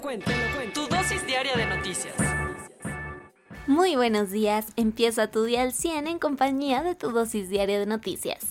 Tu dosis diaria de noticias. Muy buenos días, empieza tu día al 100 en compañía de tu dosis diaria de noticias.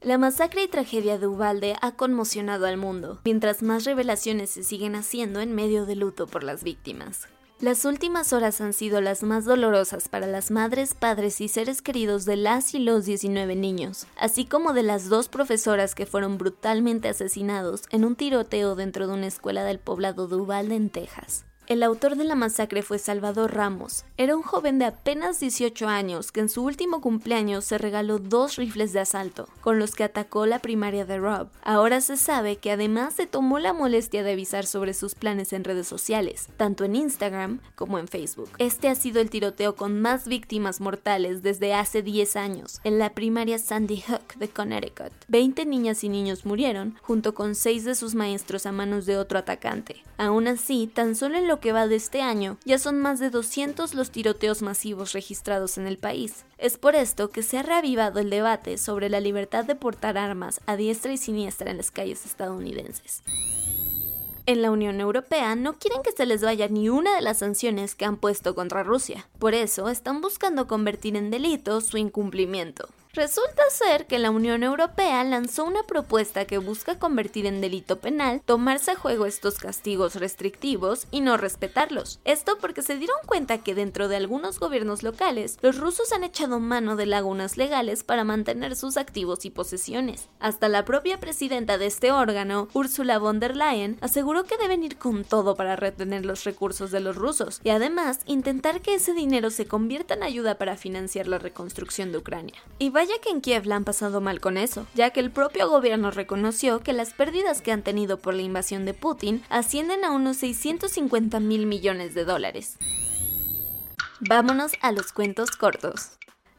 La masacre y tragedia de Ubalde ha conmocionado al mundo, mientras más revelaciones se siguen haciendo en medio de luto por las víctimas. Las últimas horas han sido las más dolorosas para las madres, padres y seres queridos de las y los 19 niños, así como de las dos profesoras que fueron brutalmente asesinados en un tiroteo dentro de una escuela del poblado de en Texas. El autor de la masacre fue Salvador Ramos. Era un joven de apenas 18 años que en su último cumpleaños se regaló dos rifles de asalto, con los que atacó la primaria de Rob. Ahora se sabe que además se tomó la molestia de avisar sobre sus planes en redes sociales, tanto en Instagram como en Facebook. Este ha sido el tiroteo con más víctimas mortales desde hace 10 años, en la primaria Sandy Hook de Connecticut. 20 niñas y niños murieron, junto con 6 de sus maestros a manos de otro atacante. Aún así, tan solo en que va de este año, ya son más de 200 los tiroteos masivos registrados en el país. Es por esto que se ha reavivado el debate sobre la libertad de portar armas a diestra y siniestra en las calles estadounidenses. En la Unión Europea no quieren que se les vaya ni una de las sanciones que han puesto contra Rusia. Por eso están buscando convertir en delito su incumplimiento. Resulta ser que la Unión Europea lanzó una propuesta que busca convertir en delito penal tomarse a juego estos castigos restrictivos y no respetarlos. Esto porque se dieron cuenta que dentro de algunos gobiernos locales, los rusos han echado mano de lagunas legales para mantener sus activos y posesiones. Hasta la propia presidenta de este órgano, Ursula von der Leyen, aseguró que deben ir con todo para retener los recursos de los rusos y además intentar que ese dinero se convierta en ayuda para financiar la reconstrucción de Ucrania. Vaya que en Kiev la han pasado mal con eso, ya que el propio gobierno reconoció que las pérdidas que han tenido por la invasión de Putin ascienden a unos 650 mil millones de dólares. Vámonos a los cuentos cortos.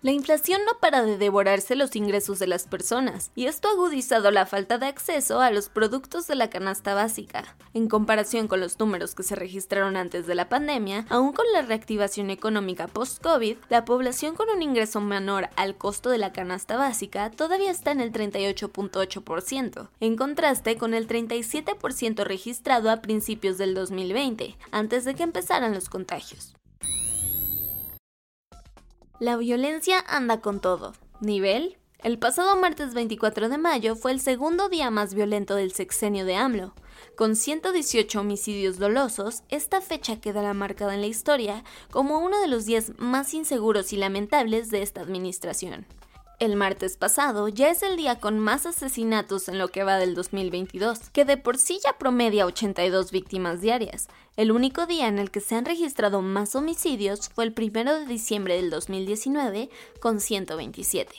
La inflación no para de devorarse los ingresos de las personas, y esto ha agudizado la falta de acceso a los productos de la canasta básica. En comparación con los números que se registraron antes de la pandemia, aún con la reactivación económica post-COVID, la población con un ingreso menor al costo de la canasta básica todavía está en el 38.8%, en contraste con el 37% registrado a principios del 2020, antes de que empezaran los contagios. La violencia anda con todo. Nivel. El pasado martes 24 de mayo fue el segundo día más violento del sexenio de AMLO. Con 118 homicidios dolosos, esta fecha quedará marcada en la historia como uno de los días más inseguros y lamentables de esta administración. El martes pasado ya es el día con más asesinatos en lo que va del 2022, que de por sí ya promedia 82 víctimas diarias. El único día en el que se han registrado más homicidios fue el 1 de diciembre del 2019, con 127.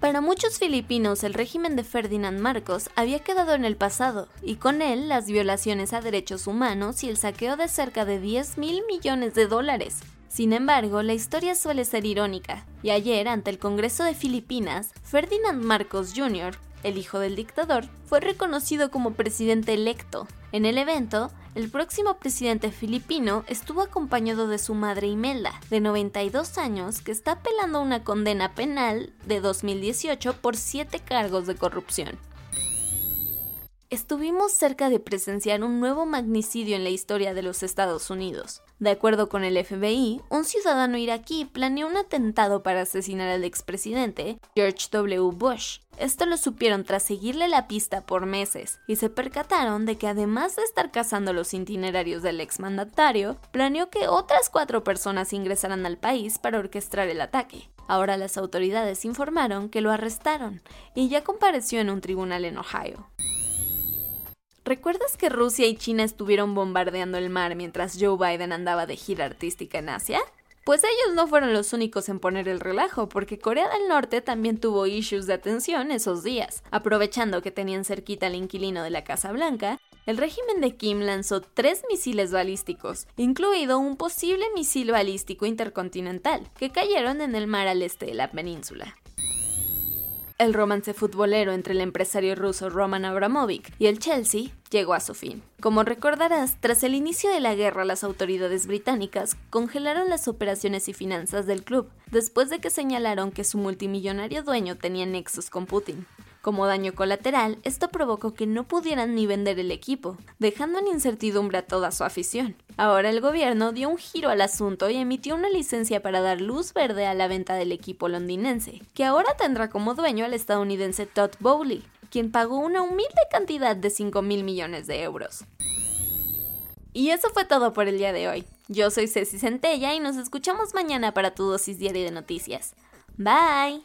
Para muchos filipinos el régimen de Ferdinand Marcos había quedado en el pasado, y con él las violaciones a derechos humanos y el saqueo de cerca de 10 mil millones de dólares. Sin embargo, la historia suele ser irónica, y ayer, ante el Congreso de Filipinas, Ferdinand Marcos Jr., el hijo del dictador, fue reconocido como presidente electo. En el evento, el próximo presidente filipino estuvo acompañado de su madre Imelda, de 92 años, que está apelando una condena penal de 2018 por siete cargos de corrupción. Estuvimos cerca de presenciar un nuevo magnicidio en la historia de los Estados Unidos. De acuerdo con el FBI, un ciudadano iraquí planeó un atentado para asesinar al expresidente George W. Bush. Esto lo supieron tras seguirle la pista por meses y se percataron de que además de estar cazando los itinerarios del exmandatario, planeó que otras cuatro personas ingresaran al país para orquestar el ataque. Ahora las autoridades informaron que lo arrestaron y ya compareció en un tribunal en Ohio. ¿Recuerdas que Rusia y China estuvieron bombardeando el mar mientras Joe Biden andaba de gira artística en Asia? Pues ellos no fueron los únicos en poner el relajo, porque Corea del Norte también tuvo issues de atención esos días. Aprovechando que tenían cerquita al inquilino de la Casa Blanca, el régimen de Kim lanzó tres misiles balísticos, incluido un posible misil balístico intercontinental, que cayeron en el mar al este de la península. El romance futbolero entre el empresario ruso Roman Abramovich y el Chelsea llegó a su fin. Como recordarás, tras el inicio de la guerra, las autoridades británicas congelaron las operaciones y finanzas del club, después de que señalaron que su multimillonario dueño tenía nexos con Putin. Como daño colateral, esto provocó que no pudieran ni vender el equipo, dejando en incertidumbre a toda su afición. Ahora el gobierno dio un giro al asunto y emitió una licencia para dar luz verde a la venta del equipo londinense, que ahora tendrá como dueño al estadounidense Todd Bowley, quien pagó una humilde cantidad de 5 mil millones de euros. Y eso fue todo por el día de hoy. Yo soy Ceci Centella y nos escuchamos mañana para tu dosis diaria de noticias. Bye.